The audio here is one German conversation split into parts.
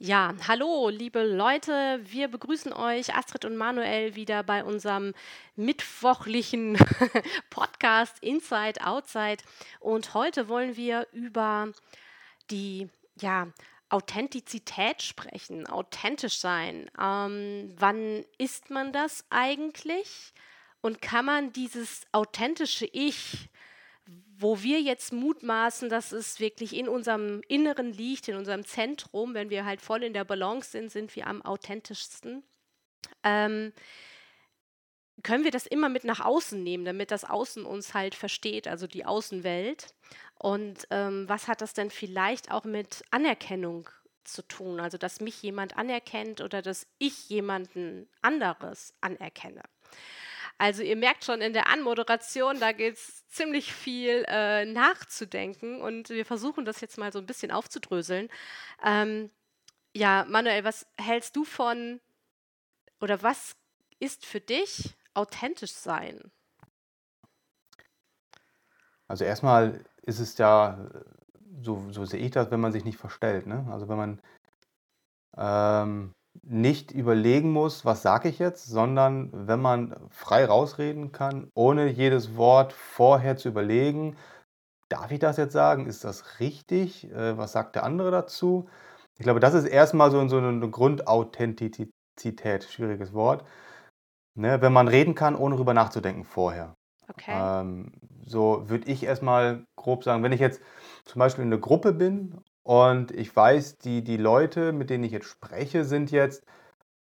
Ja, hallo, liebe Leute. Wir begrüßen euch, Astrid und Manuel, wieder bei unserem mittwochlichen Podcast Inside Outside. Und heute wollen wir über die ja, Authentizität sprechen, authentisch sein. Ähm, wann ist man das eigentlich? Und kann man dieses authentische Ich wo wir jetzt mutmaßen, dass es wirklich in unserem Inneren liegt, in unserem Zentrum, wenn wir halt voll in der Balance sind, sind wir am authentischsten. Ähm, können wir das immer mit nach außen nehmen, damit das Außen uns halt versteht, also die Außenwelt. Und ähm, was hat das denn vielleicht auch mit Anerkennung zu tun? Also, dass mich jemand anerkennt oder dass ich jemanden anderes anerkenne. Also ihr merkt schon in der Anmoderation, da geht es ziemlich viel äh, nachzudenken und wir versuchen das jetzt mal so ein bisschen aufzudröseln. Ähm, ja, Manuel, was hältst du von oder was ist für dich authentisch sein? Also erstmal ist es ja, so, so sehe ich das, wenn man sich nicht verstellt. Ne? Also wenn man ähm, nicht überlegen muss, was sage ich jetzt, sondern wenn man frei rausreden kann, ohne jedes Wort vorher zu überlegen, darf ich das jetzt sagen, ist das richtig, äh, was sagt der andere dazu? Ich glaube, das ist erstmal so, so eine Grundauthentizität, schwieriges Wort, ne? wenn man reden kann, ohne darüber nachzudenken vorher. Okay. Ähm, so würde ich erstmal grob sagen, wenn ich jetzt zum Beispiel in einer Gruppe bin und ich weiß, die, die Leute, mit denen ich jetzt spreche, sind jetzt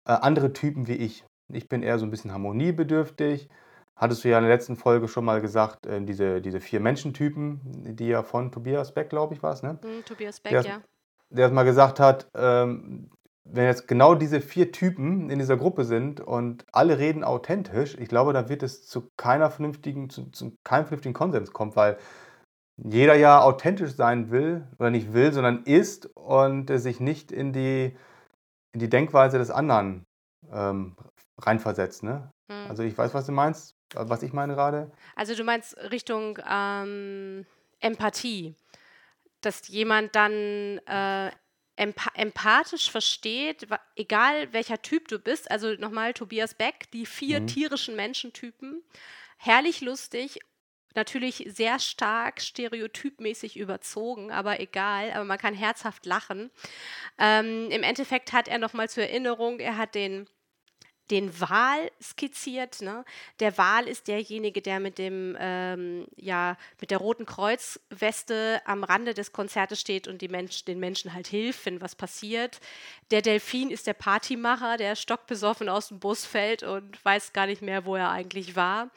äh, andere Typen wie ich. Ich bin eher so ein bisschen harmoniebedürftig. Hattest du ja in der letzten Folge schon mal gesagt, äh, diese, diese vier Menschentypen, die ja von Tobias Beck, glaube ich, war es, ne? Mm, Tobias Beck, der, ja. Der mal gesagt hat, ähm, wenn jetzt genau diese vier Typen in dieser Gruppe sind und alle reden authentisch, ich glaube, da wird es zu keiner vernünftigen, zu, zu keinem vernünftigen Konsens kommen, weil jeder ja authentisch sein will oder nicht will, sondern ist und äh, sich nicht in die, in die Denkweise des anderen ähm, reinversetzt. Ne? Hm. Also ich weiß, was du meinst, was ich meine gerade. Also du meinst Richtung ähm, Empathie, dass jemand dann äh, emp empathisch versteht, egal welcher Typ du bist. Also nochmal Tobias Beck, die vier mhm. tierischen Menschentypen herrlich lustig natürlich sehr stark stereotypmäßig überzogen, aber egal, aber man kann herzhaft lachen. Ähm, Im Endeffekt hat er nochmal zur Erinnerung, er hat den den Wal skizziert. Ne? Der Wal ist derjenige, der mit dem ähm, ja mit der roten Kreuzweste am Rande des Konzertes steht und Mensch, den Menschen halt hilft, wenn was passiert. Der Delfin ist der Partymacher, der stockbesoffen aus dem Bus fällt und weiß gar nicht mehr, wo er eigentlich war.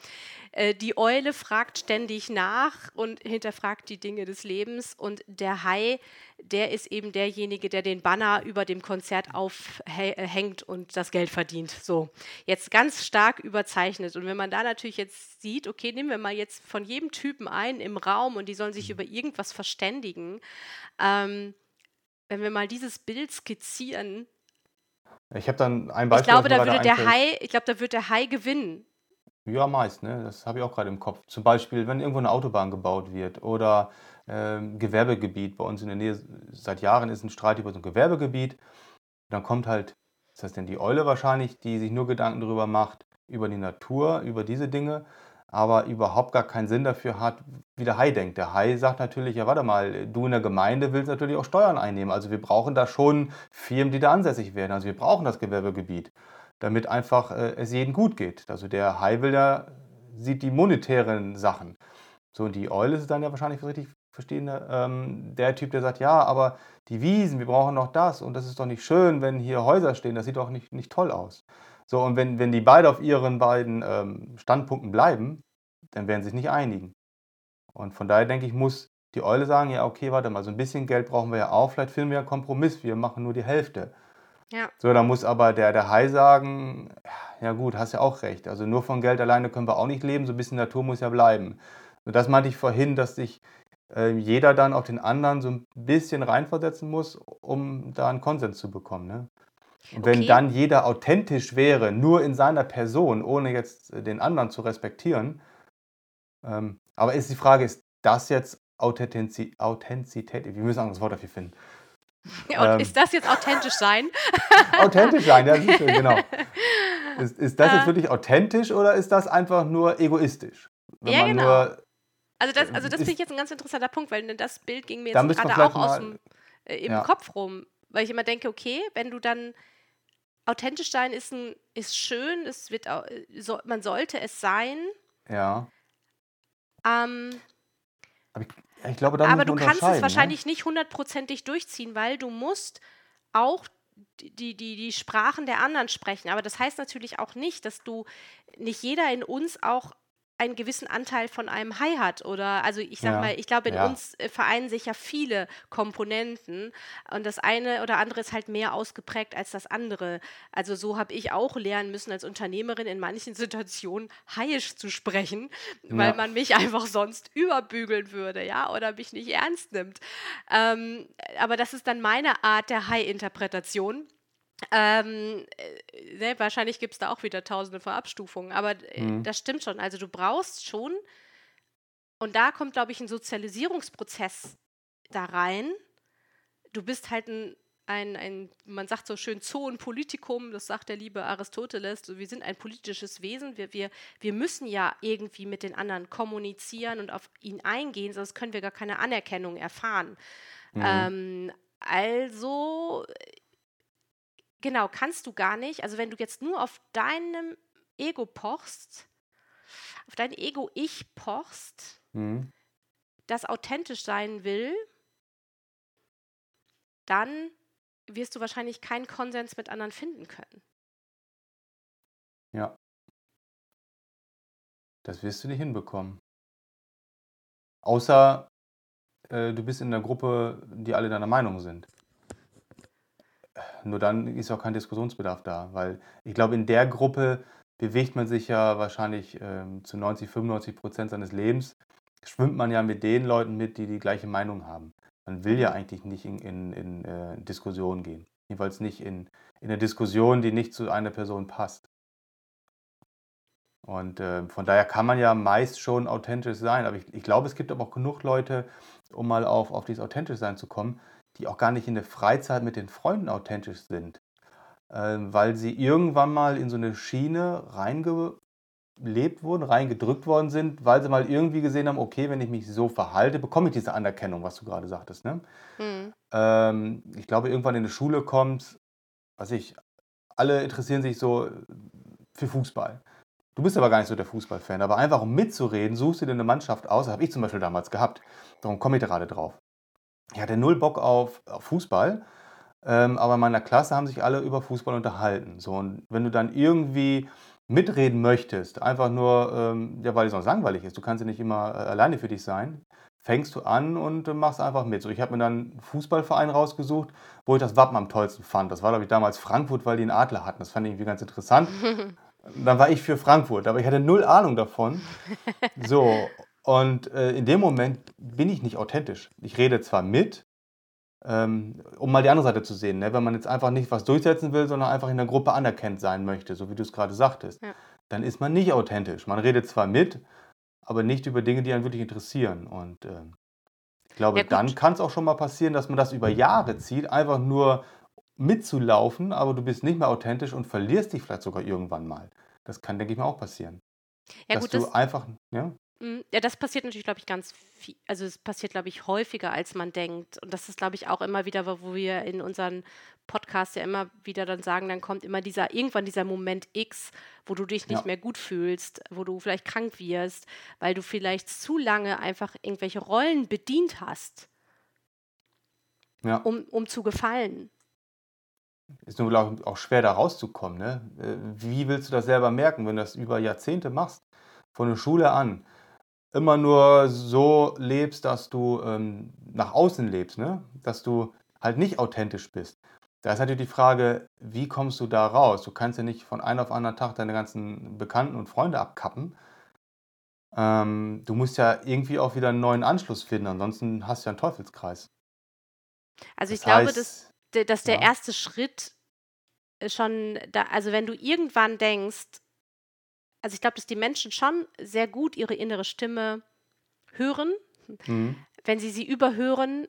Äh, die Eule fragt ständig nach und hinterfragt die Dinge des Lebens. Und der Hai, der ist eben derjenige, der den Banner über dem Konzert aufhängt und das Geld verdient. So, jetzt ganz stark überzeichnet. Und wenn man da natürlich jetzt sieht, okay, nehmen wir mal jetzt von jedem Typen einen im Raum und die sollen sich über irgendwas verständigen. Ähm, wenn wir mal dieses Bild skizzieren, ich habe dann ein Beispiel. Ich glaube, da würde der Hai, ich glaube, da wird der Hai gewinnen. Ja, meist, ne? Das habe ich auch gerade im Kopf. Zum Beispiel, wenn irgendwo eine Autobahn gebaut wird oder ähm, Gewerbegebiet. Bei uns in der Nähe seit Jahren ist ein Streit über so ein Gewerbegebiet. Dann kommt halt, ist das denn die Eule wahrscheinlich, die sich nur Gedanken darüber macht, über die Natur, über diese Dinge, aber überhaupt gar keinen Sinn dafür hat, wie der Hai denkt. Der Hai sagt natürlich, ja, warte mal, du in der Gemeinde willst natürlich auch Steuern einnehmen. Also wir brauchen da schon Firmen, die da ansässig werden. Also wir brauchen das Gewerbegebiet damit einfach äh, es jedem gut geht. Also der Hai will ja, sieht die monetären Sachen. So, und die Eule ist dann ja wahrscheinlich richtig verstehende, ähm, der Typ, der sagt, ja, aber die Wiesen, wir brauchen noch das und das ist doch nicht schön, wenn hier Häuser stehen, das sieht doch nicht, nicht toll aus. So, und wenn, wenn die beide auf ihren beiden ähm, Standpunkten bleiben, dann werden sie sich nicht einigen. Und von daher denke ich, muss die Eule sagen, ja, okay, warte mal, so ein bisschen Geld brauchen wir ja auch, vielleicht finden wir einen Kompromiss, wir machen nur die Hälfte. Ja. So, da muss aber der, der Hai sagen, ja gut, hast ja auch recht. Also nur von Geld alleine können wir auch nicht leben, so ein bisschen Natur muss ja bleiben. Und das meinte ich vorhin, dass sich äh, jeder dann auf den anderen so ein bisschen reinversetzen muss, um da einen Konsens zu bekommen. Ne? Und wenn okay. dann jeder authentisch wäre, nur in seiner Person, ohne jetzt den anderen zu respektieren, ähm, aber ist die Frage, ist das jetzt Authentizität? Wir müssen ein anderes Wort dafür finden. Und ist das jetzt authentisch sein? authentisch sein, ja, sicher, genau. Ist, ist das jetzt wirklich authentisch oder ist das einfach nur egoistisch? Wenn ja, genau. Nur, also das, also das finde ich jetzt ein ganz interessanter Punkt, weil das Bild ging mir jetzt gerade auch aus dem, äh, im ja. Kopf rum. Weil ich immer denke, okay, wenn du dann authentisch sein ist, ein, ist schön, es wird, so, man sollte es sein. Ja. Ähm, aber ich, ich glaube, aber du kannst es ne? wahrscheinlich ne? nicht hundertprozentig durchziehen, weil du musst auch die, die, die Sprachen der anderen sprechen. Aber das heißt natürlich auch nicht, dass du nicht jeder in uns auch einen gewissen Anteil von einem Hai hat oder also ich sag ja, mal, ich glaube in ja. uns äh, vereinen sich ja viele Komponenten und das eine oder andere ist halt mehr ausgeprägt als das andere. Also so habe ich auch lernen müssen als Unternehmerin in manchen Situationen haiisch zu sprechen, ja. weil man mich einfach sonst überbügeln würde, ja, oder mich nicht ernst nimmt. Ähm, aber das ist dann meine Art der Hai-Interpretation. Ähm, äh, ne, wahrscheinlich gibt es da auch wieder tausende von Abstufungen, aber äh, mhm. das stimmt schon. Also du brauchst schon, und da kommt, glaube ich, ein Sozialisierungsprozess da rein. Du bist halt ein, ein, ein, man sagt so schön Zoon Politikum, das sagt der liebe Aristoteles, wir sind ein politisches Wesen, wir, wir, wir müssen ja irgendwie mit den anderen kommunizieren und auf ihn eingehen, sonst können wir gar keine Anerkennung erfahren. Mhm. Ähm, also Genau, kannst du gar nicht. Also wenn du jetzt nur auf deinem Ego pochst, auf dein Ego-Ich pochst, mhm. das authentisch sein will, dann wirst du wahrscheinlich keinen Konsens mit anderen finden können. Ja. Das wirst du nicht hinbekommen. Außer äh, du bist in einer Gruppe, die alle deiner Meinung sind nur dann ist auch kein Diskussionsbedarf da, weil ich glaube, in der Gruppe bewegt man sich ja wahrscheinlich ähm, zu 90, 95 Prozent seines Lebens, schwimmt man ja mit den Leuten mit, die die gleiche Meinung haben. Man will ja eigentlich nicht in, in, in äh, Diskussion gehen. Jedenfalls nicht in, in eine Diskussion, die nicht zu einer Person passt. Und äh, von daher kann man ja meist schon authentisch sein. Aber ich, ich glaube, es gibt aber auch genug Leute, um mal auf, auf dieses authentisch sein zu kommen, die auch gar nicht in der Freizeit mit den Freunden authentisch sind, äh, weil sie irgendwann mal in so eine Schiene reingelebt wurden, reingedrückt worden sind, weil sie mal irgendwie gesehen haben, okay, wenn ich mich so verhalte, bekomme ich diese Anerkennung, was du gerade sagtest. Ne? Mhm. Ähm, ich glaube, irgendwann in die Schule kommt, was ich, alle interessieren sich so für Fußball. Du bist aber gar nicht so der Fußballfan, aber einfach um mitzureden, suchst du dir eine Mannschaft aus, das habe ich zum Beispiel damals gehabt. Darum komme ich gerade drauf ich hatte null Bock auf, auf Fußball, ähm, aber in meiner Klasse haben sich alle über Fußball unterhalten. So, und wenn du dann irgendwie mitreden möchtest, einfach nur, ähm, ja, weil es sonst langweilig ist, du kannst ja nicht immer äh, alleine für dich sein, fängst du an und äh, machst einfach mit. So, ich habe mir dann einen Fußballverein rausgesucht, wo ich das Wappen am tollsten fand. Das war, glaube ich, damals Frankfurt, weil die einen Adler hatten. Das fand ich irgendwie ganz interessant. dann war ich für Frankfurt, aber ich hatte null Ahnung davon. So, und äh, in dem Moment bin ich nicht authentisch. Ich rede zwar mit, ähm, um mal die andere Seite zu sehen. Ne? Wenn man jetzt einfach nicht was durchsetzen will, sondern einfach in der Gruppe anerkannt sein möchte, so wie du es gerade sagtest, ja. dann ist man nicht authentisch. Man redet zwar mit, aber nicht über Dinge, die einen wirklich interessieren. Und äh, ich glaube, ja, dann kann es auch schon mal passieren, dass man das über Jahre zieht, einfach nur mitzulaufen, aber du bist nicht mehr authentisch und verlierst dich vielleicht sogar irgendwann mal. Das kann, denke ich mal, auch passieren. Ja, dass gut, du das, einfach, ja? Hm, ja, das passiert natürlich, glaube ich, ganz viel. Also es passiert, glaube ich, häufiger, als man denkt. Und das ist, glaube ich, auch immer wieder, wo wir in unseren Podcasts ja immer wieder dann sagen, dann kommt immer dieser, irgendwann dieser Moment X, wo du dich nicht ja. mehr gut fühlst, wo du vielleicht krank wirst, weil du vielleicht zu lange einfach irgendwelche Rollen bedient hast, ja. um, um zu gefallen. Ist nur auch, auch schwer, da rauszukommen. Ne? Äh, wie willst du das selber merken, wenn du das über Jahrzehnte machst? Von der Schule an immer nur so lebst, dass du ähm, nach außen lebst, ne? dass du halt nicht authentisch bist. Da ist natürlich die Frage, wie kommst du da raus? Du kannst ja nicht von einem auf anderen Tag deine ganzen Bekannten und Freunde abkappen. Ähm, du musst ja irgendwie auch wieder einen neuen Anschluss finden, ansonsten hast du ja einen Teufelskreis. Also ich das glaube, heißt, dass, dass der ja. erste Schritt schon, da, also wenn du irgendwann denkst, also ich glaube, dass die Menschen schon sehr gut ihre innere Stimme hören, mhm. wenn sie sie überhören,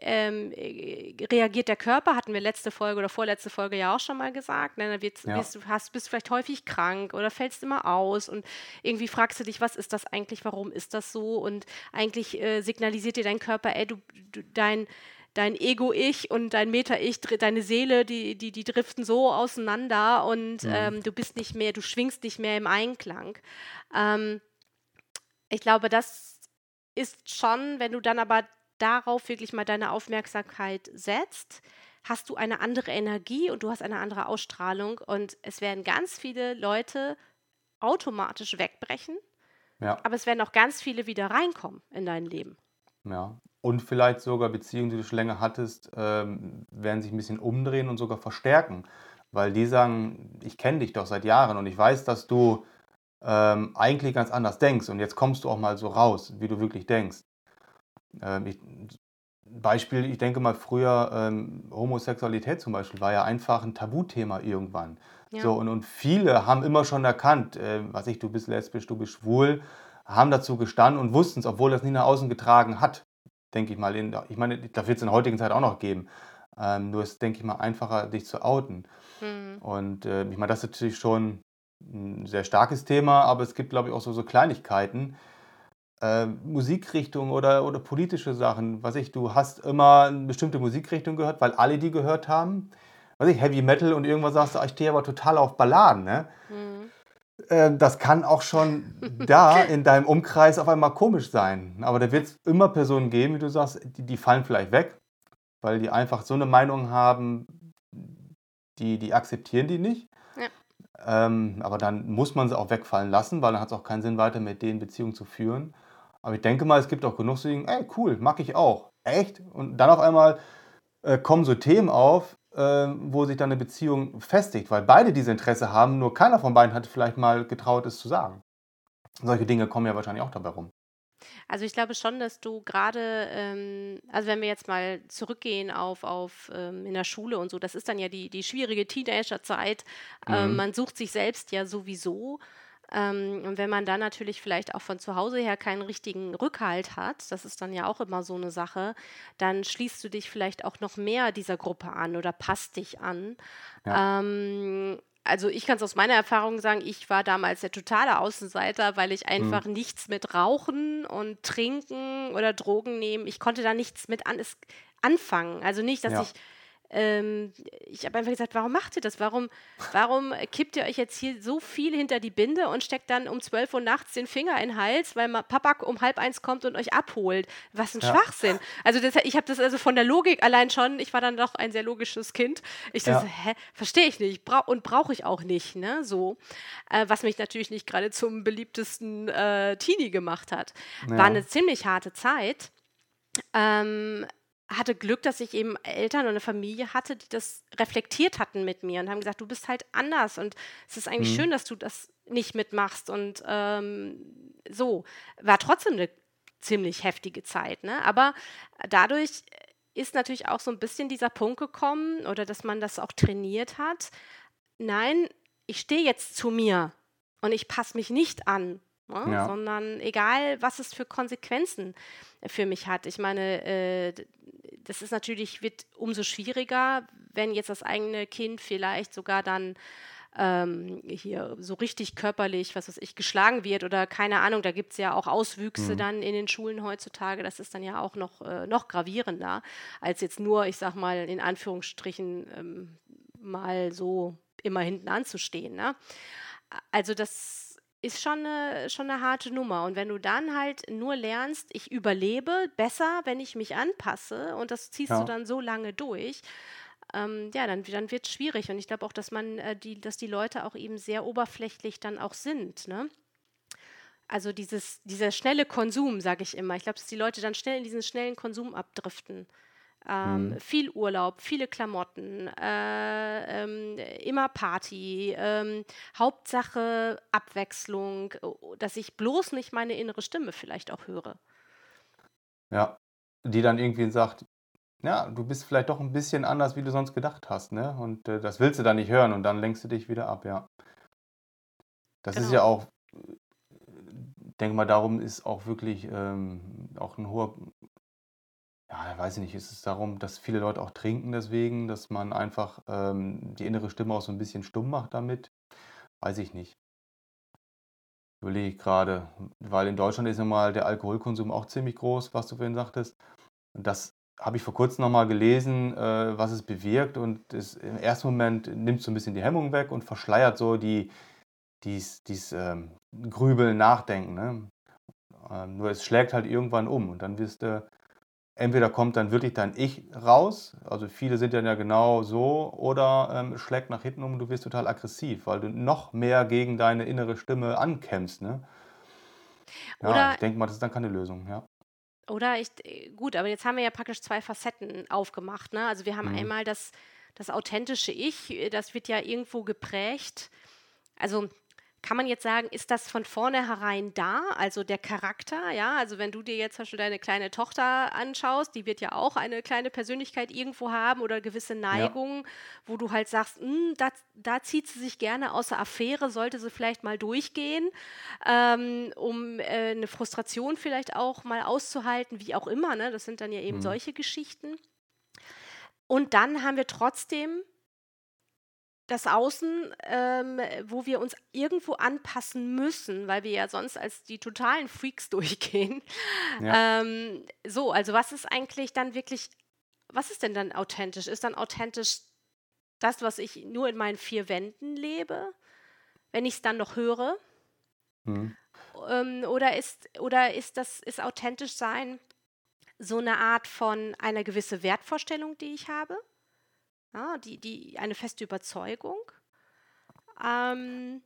ähm, äh, reagiert der Körper, hatten wir letzte Folge oder vorletzte Folge ja auch schon mal gesagt. Ne? Dann wirst, Ja. wirst du hast, bist vielleicht häufig krank oder fällst immer aus und irgendwie fragst du dich, was ist das eigentlich, warum ist das so? Und eigentlich äh, signalisiert dir dein Körper, ey, du, du dein dein Ego-Ich und dein Meta-Ich, deine Seele, die, die, die driften so auseinander und Mhm. ähm, du bist nicht mehr, du schwingst nicht mehr im Einklang. Ähm, ich glaube, das ist schon, wenn du dann aber darauf wirklich mal deine Aufmerksamkeit setzt, hast du eine andere Energie und du hast eine andere Ausstrahlung und es werden ganz viele Leute automatisch wegbrechen, Ja, aber es werden auch ganz viele wieder reinkommen in dein Leben. ja. Und vielleicht sogar Beziehungen, die du schon länger hattest, ähm, werden sich ein bisschen umdrehen und sogar verstärken. Weil die sagen, ich kenne dich doch seit Jahren und ich weiß, dass du ähm, eigentlich ganz anders denkst und jetzt kommst du auch mal so raus, wie du wirklich denkst. Ähm, ich, Beispiel, ich denke mal früher, ähm, Homosexualität zum Beispiel war ja einfach ein Tabuthema irgendwann. Ja. So, und, und viele haben immer schon erkannt, äh, was ich, du bist lesbisch, du bist schwul, haben dazu gestanden und wussten es, obwohl das nie nach außen getragen hat, denke ich mal. In, ich meine, da wird es in der heutigen Zeit auch noch geben. Ähm, nur ist, denke ich mal, einfacher, dich zu outen. Mhm. Und äh, ich meine, das ist natürlich schon ein sehr starkes Thema, aber es gibt, glaube ich, auch so, so Kleinigkeiten. Äh, Musikrichtung oder, oder politische Sachen. Was ich, du hast immer eine bestimmte Musikrichtung gehört, weil alle die gehört haben. Was ich, Heavy Metal und irgendwann sagst du, ah, ich stehe aber total auf Balladen. Ne? Mhm. Äh, das kann auch schon da in deinem Umkreis auf einmal komisch sein. Aber da wird es immer Personen geben, wie du sagst, die, die fallen vielleicht weg, weil die einfach so eine Meinung haben, die, die akzeptieren die nicht. Ja. Ähm, aber dann muss man sie auch wegfallen lassen, weil dann hat es auch keinen Sinn, weiter mit denen Beziehungen zu führen. Aber ich denke mal, es gibt auch genug, die sagen, ey, cool, mag ich auch. Echt? Und dann auf einmal äh, kommen so Themen auf, wo sich dann eine Beziehung festigt, weil beide diese Interesse haben, nur keiner von beiden hat vielleicht mal getraut, es zu sagen. Solche Dinge kommen ja wahrscheinlich auch dabei rum. Also ich glaube schon, dass du gerade, ähm, also wenn wir jetzt mal zurückgehen auf, auf ähm, in der Schule und so, das ist dann ja die, die schwierige Teenagerzeit. Ähm, Mhm. man sucht sich selbst ja sowieso. Ähm, und wenn man dann natürlich vielleicht auch von zu Hause her keinen richtigen Rückhalt hat, das ist dann ja auch immer so eine Sache, dann schließt du dich vielleicht auch noch mehr dieser Gruppe an oder passt dich an. Ja. Ähm, also ich kann es aus meiner Erfahrung sagen, ich war damals der totale Außenseiter, weil ich Mhm. einfach nichts mit Rauchen und Trinken oder Drogen nehmen, ich konnte da nichts mit an, anfangen. Also nicht, dass Ja. ich, ähm, ich habe einfach gesagt, warum macht ihr das? Warum, warum kippt ihr euch jetzt hier so viel hinter die Binde und steckt dann um 12 Uhr nachts den Finger in den Hals, weil Papa um halb eins kommt und euch abholt? Was ein Ja. Schwachsinn. Also das, ich habe das also von der Logik allein schon, ich war dann doch ein sehr logisches Kind. Ich Ja. dachte, hä, verstehe ich nicht brau und brauche ich auch nicht, ne, so. Äh, was mich natürlich nicht gerade zum beliebtesten äh, Teenie gemacht hat. War Ja. eine ziemlich harte Zeit. Ähm, hatte Glück, dass ich eben Eltern und eine Familie hatte, die das reflektiert hatten mit mir und haben gesagt, du bist halt anders und es ist eigentlich Mhm. schön, dass du das nicht mitmachst und ähm, so. War trotzdem eine ziemlich heftige Zeit, ne? Aber dadurch ist natürlich auch so ein bisschen dieser Punkt gekommen oder dass man das auch trainiert hat. Nein, ich stehe jetzt zu mir und ich passe mich nicht an, ne? Ja. sondern egal, was es für Konsequenzen für mich hat. Ich meine, äh, das ist natürlich, wird umso schwieriger, wenn jetzt das eigene Kind vielleicht sogar dann ähm, hier so richtig körperlich, was weiß ich, geschlagen wird oder keine Ahnung, da gibt es ja auch Auswüchse Mhm. dann in den Schulen heutzutage. Das ist dann ja auch noch, äh, noch gravierender, als jetzt nur, ich sag mal, in Anführungsstrichen ähm, mal so immer hinten anzustehen. Ne? Also das ist schon eine, schon eine harte Nummer. Und wenn du dann halt nur lernst, ich überlebe besser, wenn ich mich anpasse und das ziehst Ja. du dann so lange durch, ähm, ja, dann, dann wird es schwierig. Und ich glaube auch, dass man äh, die, dass die Leute auch eben sehr oberflächlich dann auch sind. Ne? Also dieses, dieser schnelle Konsum, sage ich immer. Ich glaube, dass die Leute dann schnell in diesen schnellen Konsum abdriften. Ähm, Mhm. Viel Urlaub, viele Klamotten, äh, ähm, immer Party, ähm, Hauptsache Abwechslung, o- dass ich bloß nicht meine innere Stimme vielleicht auch höre. Ja. Die dann irgendwie sagt, ja, du bist vielleicht doch ein bisschen anders, wie du sonst gedacht hast, ne? Und äh, das willst du dann nicht hören und dann lenkst du dich wieder ab, ja. Das ist Genau. ja auch, ich denke mal, darum ist auch wirklich ähm, auch ein hoher weiß ich nicht, ist es darum, dass viele Leute auch trinken deswegen, dass man einfach ähm, die innere Stimme auch so ein bisschen stumm macht damit? Weiß ich nicht. Überlege ich gerade, weil in Deutschland ist ja mal der Alkoholkonsum auch ziemlich groß, was du vorhin sagtest. Und das habe ich vor kurzem nochmal gelesen, äh, was es bewirkt. Und es, im ersten Moment nimmt so ein bisschen die Hemmung weg und verschleiert so die, dies, dies ähm, Grübeln, Nachdenken. Ne? Ähm, nur es schlägt halt irgendwann um und dann wirst du entweder kommt dann wirklich dein Ich raus, also viele sind dann ja genau so, oder ähm, schlägt nach hinten um und du wirst total aggressiv, weil du noch mehr gegen deine innere Stimme ankämpfst. Ne? Ja, Oder, ich denke mal, das ist dann keine Lösung, ja. oder ich, äh, gut, aber jetzt haben wir ja praktisch zwei Facetten aufgemacht. Ne? Also wir haben Mhm. einmal das, das authentische Ich, äh, das wird ja irgendwo geprägt. Also kann man jetzt sagen, ist das von vornherein da, also der Charakter, ja? Also wenn du dir jetzt zum Beispiel deine kleine Tochter anschaust, die wird ja auch eine kleine Persönlichkeit irgendwo haben oder gewisse Ja. Neigungen, wo du halt sagst, "Hm, da, da zieht sie sich gerne aus der Affäre, sollte sie vielleicht mal durchgehen, ähm, um äh, eine Frustration vielleicht auch mal auszuhalten, wie auch immer, ne? Das sind dann ja eben Mhm. solche Geschichten. Und dann haben wir trotzdem das Außen, ähm, wo wir uns irgendwo anpassen müssen, weil wir ja sonst als die totalen Freaks durchgehen. Ja. Ähm, so, also was ist eigentlich dann wirklich, was ist denn dann authentisch? Ist dann authentisch das, was ich nur in meinen vier Wänden lebe, wenn ich es dann noch höre? Mhm. Ähm, oder ist, oder ist das, ist authentisch sein so eine Art von einer gewisse Wertvorstellung, die ich habe? Ja, die, die, eine feste Überzeugung. Ähm,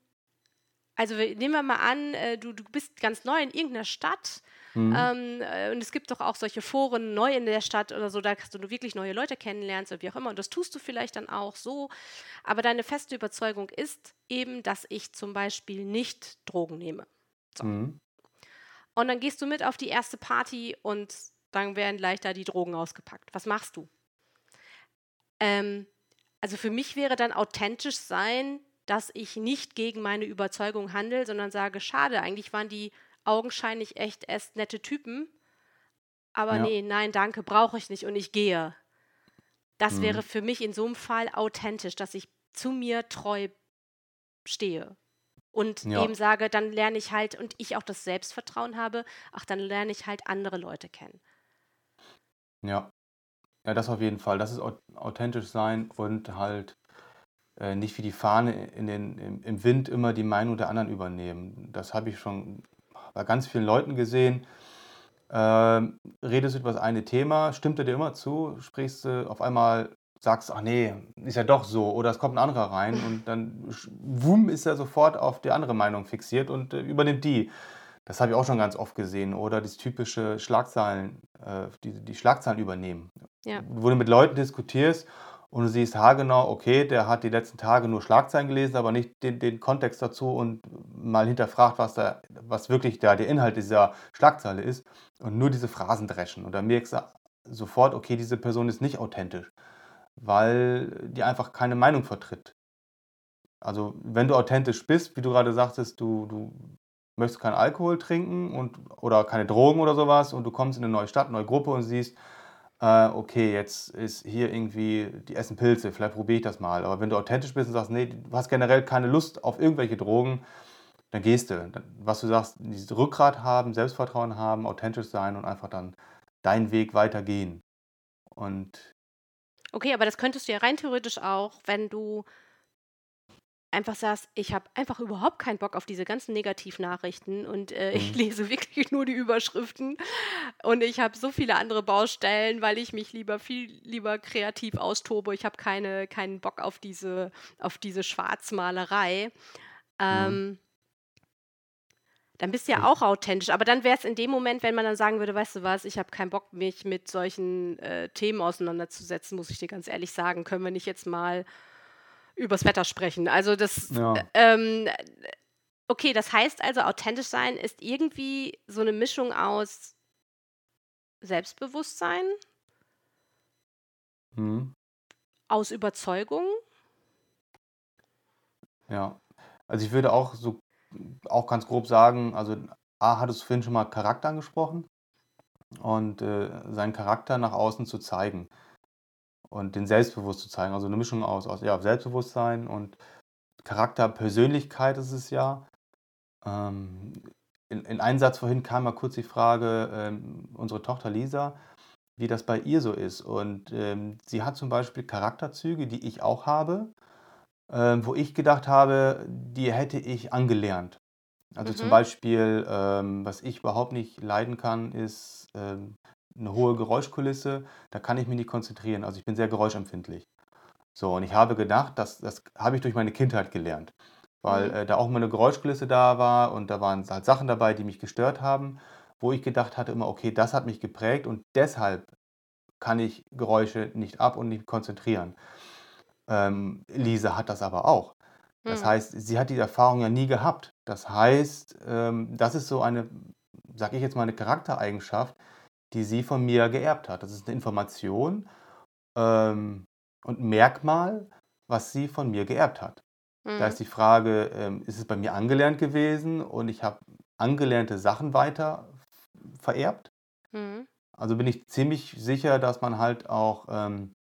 also nehmen wir mal an, äh, du, du bist ganz neu in irgendeiner Stadt Mhm. ähm, äh, und es gibt doch auch solche Foren neu in der Stadt oder so, da kannst du wirklich neue Leute kennenlernst oder wie auch immer und das tust du vielleicht dann auch so. Aber deine feste Überzeugung ist eben, dass ich zum Beispiel nicht Drogen nehme. So. Mhm. Und dann gehst du mit auf die erste Party und dann werden gleich da die Drogen ausgepackt. Was machst du? Ähm, also für mich wäre dann authentisch sein, dass ich nicht gegen meine Überzeugung handle, sondern sage, schade, eigentlich waren die augenscheinlich echt erst nette Typen, aber Ja. nee, nein, danke, brauche ich nicht und ich gehe. Das wäre Mhm. für mich in so einem Fall authentisch, dass ich zu mir treu stehe und Ja. eben sage, dann lerne ich halt und ich auch das Selbstvertrauen habe, ach, dann lerne ich halt andere Leute kennen. Ja. Ja, das auf jeden Fall. Das ist au- authentisch sein und halt äh, nicht wie die Fahne in den, im, im Wind immer die Meinung der anderen übernehmen. Das habe ich schon bei ganz vielen Leuten gesehen. Ähm, redest du über das eine Thema, stimmt er dir immer zu, sprichst du auf einmal, sagst, ach nee, ist ja doch so, oder es kommt ein anderer rein und dann wumm ist er sofort auf die andere Meinung fixiert und äh, übernimmt die. Das habe ich auch schon ganz oft gesehen. Oder das typische Schlagzeilen, äh, die, die Schlagzeilen übernehmen. Ja. Wo du mit Leuten diskutierst und du siehst haargenau, okay, der hat die letzten Tage nur Schlagzeilen gelesen, aber nicht den, den Kontext dazu und mal hinterfragt, was, da, was wirklich da der Inhalt dieser Schlagzeile ist und nur diese Phrasen dreschen. Und dann merkst du sofort, okay, diese Person ist nicht authentisch, weil die einfach keine Meinung vertritt. Also wenn du authentisch bist, wie du gerade sagtest, du, du möchtest keinen Alkohol trinken und, oder keine Drogen oder sowas und du kommst in eine neue Stadt, neue Gruppe und siehst, äh, okay, jetzt ist hier irgendwie, die essen Pilze, vielleicht probiere ich das mal. Aber wenn du authentisch bist und sagst, nee, du hast generell keine Lust auf irgendwelche Drogen, dann gehst du. Was du sagst, dieses Rückgrat haben, Selbstvertrauen haben, authentisch sein und einfach dann deinen Weg weitergehen. Und Okay, aber das könntest du ja rein theoretisch auch, wenn du einfach sagst, ich habe einfach überhaupt keinen Bock auf diese ganzen Negativnachrichten und äh, ich Mhm. lese wirklich nur die Überschriften und ich habe so viele andere Baustellen, weil ich mich lieber viel lieber kreativ austobe. Ich habe keine, keinen Bock auf diese, auf diese Schwarzmalerei. mhm. Ähm, dann bist du ja Ich- auch authentisch. Aber dann wäre es in dem Moment, wenn man dann sagen würde, weißt du was, ich habe keinen Bock, mich mit solchen äh, Themen auseinanderzusetzen, muss ich dir ganz ehrlich sagen, können wir nicht jetzt mal übers Wetter sprechen. Also das, ja, ähm, okay, das heißt also, authentisch sein ist irgendwie so eine Mischung aus Selbstbewusstsein, mhm. aus Überzeugung. ja. Also ich würde auch so auch ganz grob sagen, also A, hattest du vorhin schon mal Charakter angesprochen. und äh, seinen Charakter nach außen zu zeigen und den selbstbewusst zu zeigen. Also eine Mischung aus, aus ja, Selbstbewusstsein und Charakter, Persönlichkeit ist es ja. Ähm, in, in einem Satz vorhin kam mal kurz die Frage, ähm, unsere Tochter Lisa, wie das bei ihr so ist. Und ähm, sie hat zum Beispiel Charakterzüge, die ich auch habe, ähm, wo ich gedacht habe, die hätte ich angelernt. Also zum Mhm. Beispiel, ähm, was ich überhaupt nicht leiden kann, ist ähm, eine hohe Geräuschkulisse. Da kann ich mich nicht konzentrieren. Also ich bin sehr geräuschempfindlich. So, und ich habe gedacht, das, das habe ich durch meine Kindheit gelernt, weil Mhm. äh, da auch mal eine Geräuschkulisse da war und da waren halt Sachen dabei, die mich gestört haben, wo ich gedacht hatte immer, okay, das hat mich geprägt und deshalb kann ich Geräusche nicht ab und nicht konzentrieren. Ähm, Lisa hat das aber auch. Das Mhm. heißt, sie hat die Erfahrung ja nie gehabt. Das heißt, ähm, das ist so eine, sage ich jetzt mal, eine Charaktereigenschaft, die sie von mir geerbt hat. Das ist eine Information ähm, und Merkmal, was sie von mir geerbt hat. Da Mhm. ist die Frage, ähm, ist es bei mir angelernt gewesen und ich habe angelernte Sachen weiter vererbt? Mhm. Also bin ich ziemlich sicher, dass man halt auch ähm,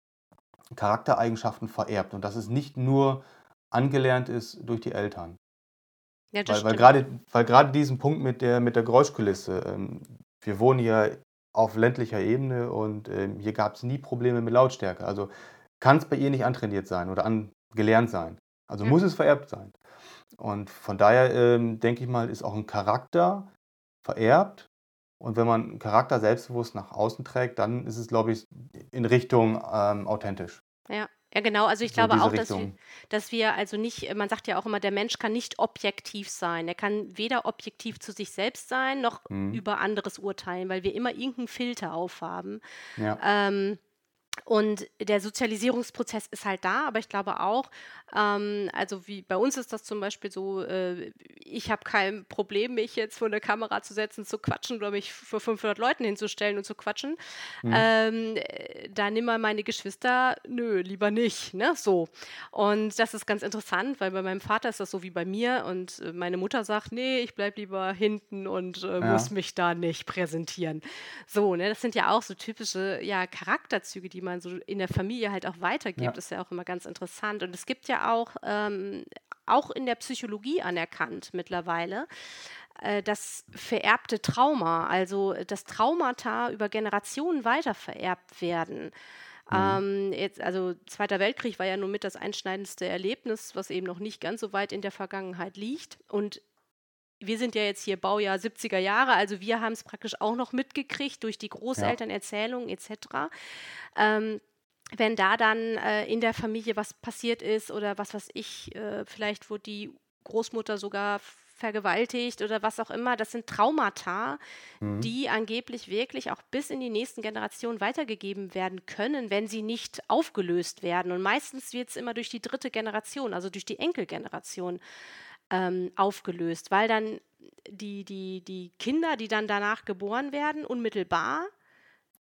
Charaktereigenschaften vererbt und dass es nicht nur angelernt ist durch die Eltern. Ja, Weil, weil gerade weil gerade diesen Punkt mit der, mit der Geräuschkulisse, ähm, wir wohnen hier auf ländlicher Ebene und ähm, hier gab es nie Probleme mit Lautstärke. Also kann es bei ihr nicht antrainiert sein oder angelernt sein. Also Ja. muss es vererbt sein. Und von daher ähm, denke ich mal, ist auch ein Charakter vererbt. Und wenn man einen Charakter selbstbewusst nach außen trägt, dann ist es, glaube ich, in Richtung ähm, authentisch. Ja. Ja, genau. Also ich So glaube auch, dass wir, dass wir also nicht, man sagt ja auch immer, der Mensch kann nicht objektiv sein. Er kann weder objektiv zu sich selbst sein, noch Mhm. über anderes urteilen, weil wir immer irgendeinen Filter aufhaben. Ja. Ähm, und der Sozialisierungsprozess ist halt da, aber ich glaube auch, ähm, also wie bei uns ist das zum Beispiel so, äh, ich habe kein Problem, mich jetzt vor eine Kamera zu setzen, zu quatschen oder mich vor 500 Leuten hinzustellen und zu quatschen. Mhm. Ähm, äh, da nimm mal meine Geschwister, nö, lieber nicht, ne, so. Und das ist ganz interessant, weil bei meinem Vater ist das so wie bei mir und äh, meine Mutter sagt, nee, ich bleib lieber hinten und äh, muss Ja. mich da nicht präsentieren. So, ne, das sind ja auch so typische, ja, Charakterzüge, die man so in der Familie halt auch weitergibt. Ja. Ist ja auch immer ganz interessant. Und es gibt ja auch, ähm, auch in der Psychologie anerkannt mittlerweile, äh, das vererbte Trauma, also äh, dass Traumata über Generationen weitervererbt werden. Mhm. Ähm, jetzt, also Zweiter Weltkrieg war ja nun mit das einschneidendste Erlebnis, was eben noch nicht ganz so weit in der Vergangenheit liegt. Und wir sind ja jetzt hier Baujahr 70er Jahre, also wir haben es praktisch auch noch mitgekriegt durch die. Großelternerzählungen etc. Ähm, wenn da dann äh, in der Familie was passiert ist oder was weiß ich, äh, vielleicht wurde die Großmutter sogar vergewaltigt oder was auch immer, das sind Traumata, Mhm. die angeblich wirklich auch bis in die nächsten Generationen weitergegeben werden können, wenn sie nicht aufgelöst werden. Und meistens wird es immer durch die dritte Generation, also durch die Enkelgeneration, ähm, aufgelöst, weil dann die, die, die Kinder, die dann danach geboren werden, unmittelbar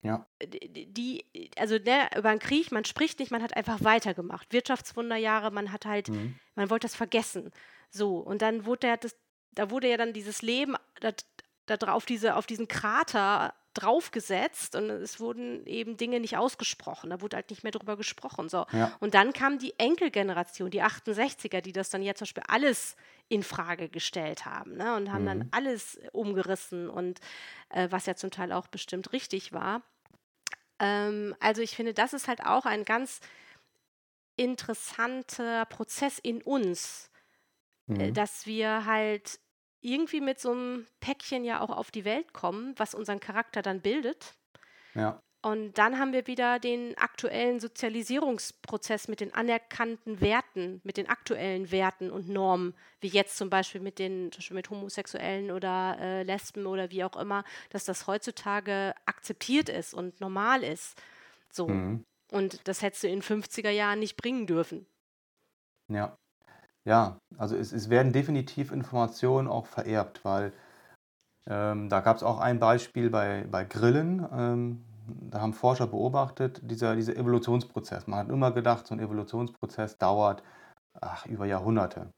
Ja. die, also ne, über den Krieg, man spricht nicht, man hat einfach weitergemacht. Wirtschaftswunderjahre, man hat halt, Mhm. man wollte das vergessen. So, und dann wurde ja das, da wurde ja dann dieses Leben da, da drauf, diese, auf diesen Krater draufgesetzt und es wurden eben Dinge nicht ausgesprochen. Da wurde halt nicht mehr drüber gesprochen. So. Ja. Und dann kam die Enkelgeneration, die 68er, die das dann jetzt zum Beispiel alles in Frage gestellt haben ne? und haben dann Mhm. alles umgerissen und äh, was ja zum Teil auch bestimmt richtig war. Ähm, also ich finde, das ist halt auch ein ganz interessanter Prozess in uns, äh, Mhm. dass wir halt irgendwie mit so einem Päckchen ja auch auf die Welt kommen, was unseren Charakter dann bildet. Ja. Und dann haben wir wieder den aktuellen Sozialisierungsprozess mit den anerkannten Werten, mit den aktuellen Werten und Normen, wie jetzt zum Beispiel mit den zum Beispiel mit Homosexuellen oder äh, Lesben oder wie auch immer, dass das heutzutage akzeptiert ist und normal ist. So. Mhm. Und das hättest du in 50er Jahren nicht bringen dürfen. Ja. Ja, also es, es werden definitiv Informationen auch vererbt, weil ähm, da gab es auch ein Beispiel bei, bei Grillen. Ähm, da haben Forscher beobachtet, dieser, dieser Evolutionsprozess. Man hat immer gedacht, so ein Evolutionsprozess dauert ach, über Jahrhunderte.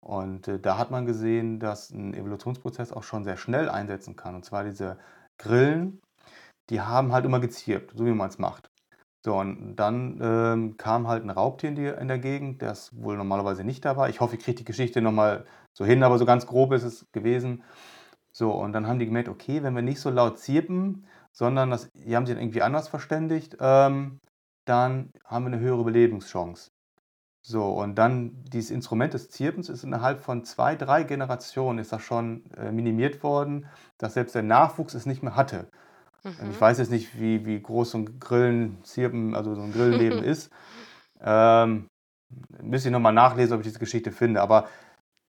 Und äh, da hat man gesehen, dass ein Evolutionsprozess auch schon sehr schnell einsetzen kann. Und zwar diese Grillen, die haben halt immer gezirpt, so wie man es macht. So, und dann ähm, kam halt ein Raubtier in, die, in der Gegend, das wohl normalerweise nicht da war. Ich hoffe, ich kriege die Geschichte nochmal so hin, aber so ganz grob ist es gewesen. So, und dann haben die gemerkt, okay, wenn wir nicht so laut zirpen, sondern das, die haben sich dann irgendwie anders verständigt, ähm, dann haben wir eine höhere Überlebenschance. So, und dann dieses Instrument des Zirpens ist innerhalb von zwei, drei Generationen ist das schon äh, minimiert worden, dass selbst der Nachwuchs es nicht mehr hatte. Mhm. Ich weiß jetzt nicht, wie, wie groß so ein Grillen, Zirpen, also so ein Grillleben ist. Ähm, müsste ich nochmal nachlesen, ob ich diese Geschichte finde. Aber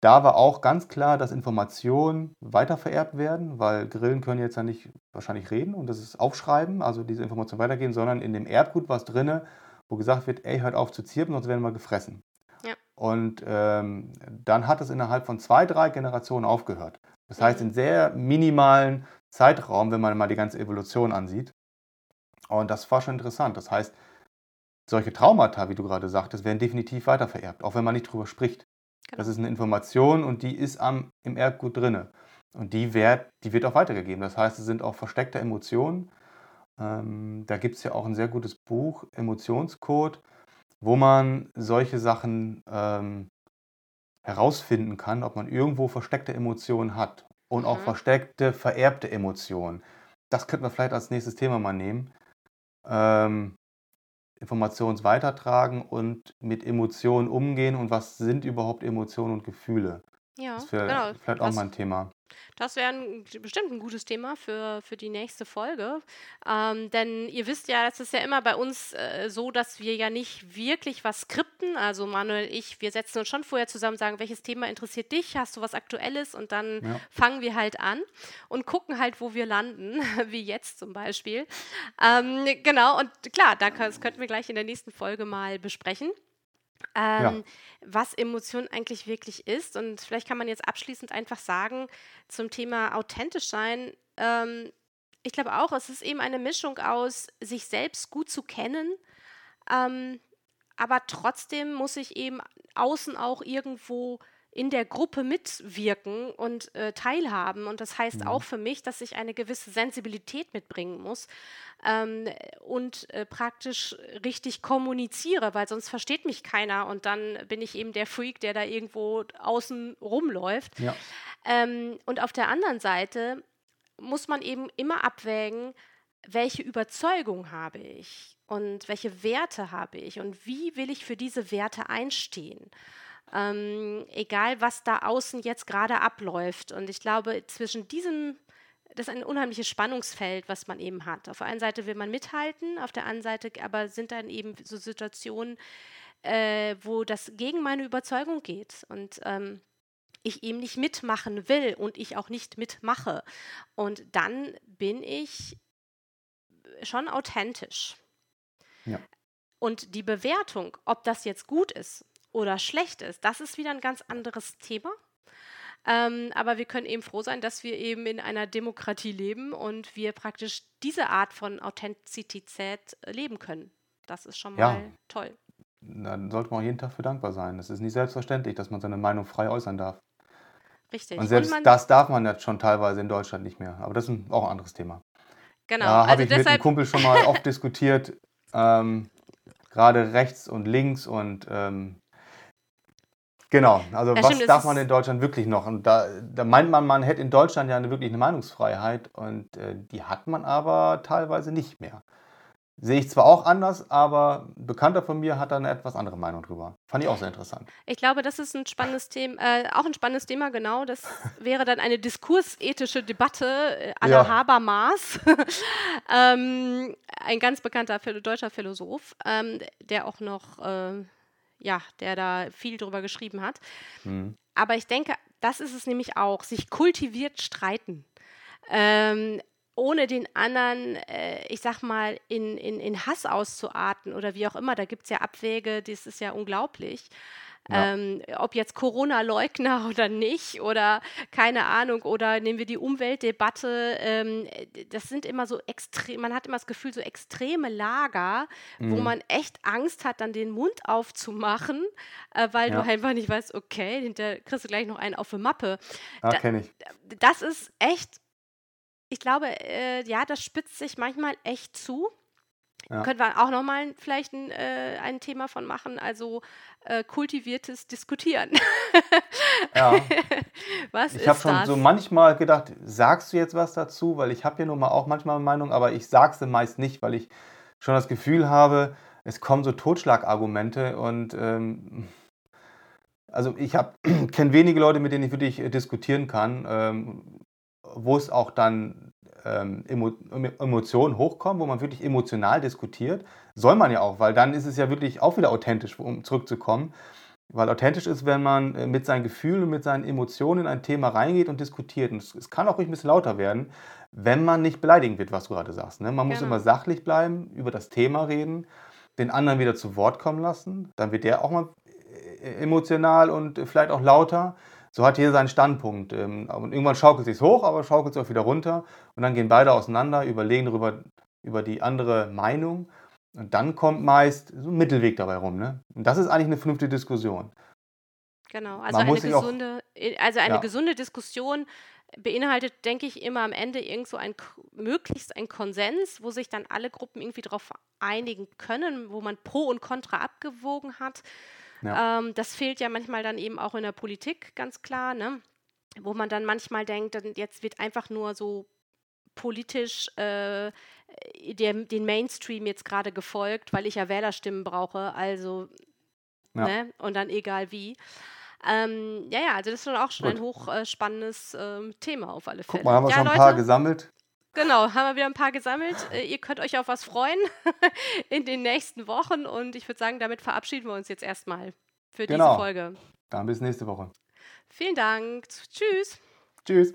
da war auch ganz klar, dass Informationen weitervererbt werden, weil Grillen können jetzt ja nicht wahrscheinlich reden und das ist aufschreiben, also diese Informationen weitergeben, sondern in dem Erbgut war es drinne, wo gesagt wird, ey, hört auf zu zirpen, sonst werden wir gefressen. Ja. Und ähm, dann hat es innerhalb von zwei, drei Generationen aufgehört. Das heißt, in sehr minimalen Zeitraum, wenn man mal die ganze Evolution ansieht. Und das war schon interessant. Das heißt, solche Traumata, wie du gerade sagtest, werden definitiv weitervererbt, auch wenn man nicht drüber spricht. Genau. Das ist eine Information und die ist am, im Erbgut drinne. Und die wird, die wird auch weitergegeben. Das heißt, es sind auch versteckte Emotionen, ähm, da gibt es ja auch ein sehr gutes Buch, Emotionscode, wo man solche Sachen ähm, herausfinden kann, ob man irgendwo versteckte Emotionen hat und auch mhm. versteckte, vererbte Emotionen. Das könnten wir vielleicht als nächstes Thema mal nehmen. Ähm, Informations weitertragen und mit Emotionen umgehen und was sind überhaupt Emotionen und Gefühle. Ja, das wäre genau. vielleicht auch mal ein Thema. Das wäre bestimmt ein gutes Thema für, für die nächste Folge. Ähm, denn ihr wisst ja, das ist ja immer bei uns äh, so, dass wir ja nicht wirklich was skripten. Also Manuel, ich, wir setzen uns schon vorher zusammen, sagen, welches Thema interessiert dich? Hast du was Aktuelles? Und dann ja. fangen wir halt an und gucken halt, wo wir landen, wie jetzt zum Beispiel. Ähm, genau, und klar, das könnten wir gleich in der nächsten Folge mal besprechen ähm, ja. was Emotion eigentlich wirklich ist. Und vielleicht kann man jetzt abschließend einfach sagen zum Thema authentisch sein. Ähm, ich glaube auch, es ist eben eine Mischung aus, sich selbst gut zu kennen, ähm, aber trotzdem muss ich eben außen auch irgendwo in der Gruppe mitwirken und äh, teilhaben. Und das heißt mhm. auch für mich, dass ich eine gewisse Sensibilität mitbringen muss ähm, und äh, praktisch richtig kommuniziere, weil sonst versteht mich keiner und dann bin ich eben der Freak, der da irgendwo außen rumläuft. Ja. Ähm, und auf der anderen Seite muss man eben immer abwägen, welche Überzeugung habe ich und welche Werte habe ich und wie will ich für diese Werte einstehen. Ähm, egal, was da außen jetzt gerade abläuft. Und ich glaube, zwischen diesem, das ist ein unheimliches Spannungsfeld, was man eben hat. Auf der einen Seite will man mithalten, auf der anderen Seite aber sind dann eben so Situationen, äh, wo das gegen meine Überzeugung geht. Und ähm, ich eben nicht mitmachen will und ich auch nicht mitmache. Und dann bin ich schon authentisch. Ja. Und die Bewertung, ob das jetzt gut ist oder schlecht ist, das ist wieder ein ganz anderes Thema. Ähm, aber wir können eben froh sein, dass wir eben in einer Demokratie leben und wir praktisch diese Art von Authentizität leben können. Das ist schon mal ja. toll. Dann sollte man auch jeden Tag für dankbar sein. Es ist nicht selbstverständlich, dass man seine Meinung frei äußern darf. Richtig. Und selbst und das darf man jetzt schon teilweise in Deutschland nicht mehr. Aber das ist auch ein anderes Thema. Genau. Da also habe ich mit einem Kumpel schon mal oft diskutiert. Ähm, gerade rechts und links und ähm, Genau, also ja, was stimmt, darf man in Deutschland wirklich noch? Und da, da, meint man, man hätte in Deutschland ja eine, wirklich eine Meinungsfreiheit und äh, die hat man aber teilweise nicht mehr. Sehe ich zwar auch anders, aber ein Bekannter von mir hat da eine etwas andere Meinung drüber. Fand ich auch sehr interessant. Ich glaube, das ist ein spannendes Thema, äh, auch ein spannendes Thema, genau. Das wäre dann eine diskursethische Debatte äh, à la ja. Habermas. ähm, ein ganz bekannter deutscher Philosoph, ähm, der auch noch äh, ja, der da viel drüber geschrieben hat. Mhm. Aber ich denke, das ist es nämlich auch, sich kultiviert streiten. Ähm, ohne den anderen, äh, ich sag mal, in, in, in Hass auszuarten oder wie auch immer. Da gibt es ja Abwäge, das ist ja unglaublich. Ja. Ähm, ob jetzt Corona-Leugner oder nicht oder keine Ahnung oder nehmen wir die Umweltdebatte, ähm, das sind immer so extrem, man hat immer das Gefühl, so extreme Lager, mhm. wo man echt Angst hat, dann den Mund aufzumachen, äh, weil ja. du einfach nicht weißt, okay, hinter kriegst du gleich noch einen auf die Mappe. Ah, da, kenne ich. Das ist echt ich glaube, äh, ja, das spitzt sich manchmal echt zu. Ja. Können wir auch nochmal vielleicht ein, äh, ein Thema von machen, also äh, kultiviertes Diskutieren. Ja. Was Ich habe schon so manchmal gedacht, sagst du jetzt was dazu? Weil ich habe hier nun mal auch manchmal eine Meinung, aber ich sage sie meist nicht, weil ich schon das Gefühl habe, es kommen so Totschlagargumente und ähm, also ich kenne wenige Leute, mit denen ich wirklich äh, diskutieren kann, ähm, wo es auch dann ähm, Emo Emotionen hochkommen, wo man wirklich emotional diskutiert. Soll man ja auch, weil dann ist es ja wirklich auch wieder authentisch, um zurückzukommen. Weil authentisch ist, wenn man äh, mit seinen Gefühlen und mit seinen Emotionen in ein Thema reingeht und diskutiert. Und es, kann auch ruhig ein bisschen lauter werden, wenn man nicht beleidigend wird, was du gerade sagst. Ne? Man muss Genau. immer sachlich bleiben, über das Thema reden, den anderen wieder zu Wort kommen lassen. Dann wird der auch mal äh, emotional und äh, vielleicht auch lauter. So hat jeder seinen Standpunkt. Ähm, Und irgendwann schaukelt es sich hoch, aber schaukelt es auch wieder runter. Und dann gehen beide auseinander, überlegen darüber, über die andere Meinung. Und dann kommt meist so ein Mittelweg dabei rum. Ne? Und das ist eigentlich eine vernünftige Diskussion. Genau, also Man eine sich auch- gesunde, äh, also eine Ja. gesunde Diskussion beinhaltet, denke ich, immer am Ende irgend so ein möglichst ein Konsens, wo sich dann alle Gruppen irgendwie darauf einigen können, wo man Pro und Contra abgewogen hat. Ja. Ähm, das fehlt ja manchmal dann eben auch in der Politik, ganz klar, ne? Wo man dann manchmal denkt, dann jetzt wird einfach nur so politisch äh, dem, den Mainstream jetzt gerade gefolgt, weil ich ja Wählerstimmen brauche, also Ja. ne? und dann egal wie. Ähm, ja, ja, also das ist schon auch schon ein Gut. hochspannendes ähm, Thema auf alle Fälle. Guck mal, haben wir ja, schon ein Leute, paar gesammelt. Genau, haben wir wieder ein paar gesammelt. Äh, ihr könnt euch auf was freuen in den nächsten Wochen und ich würde sagen, damit verabschieden wir uns jetzt erstmal für diese Genau. Folge. Dann bis nächste Woche. Vielen Dank. Tschüss. Tschüss.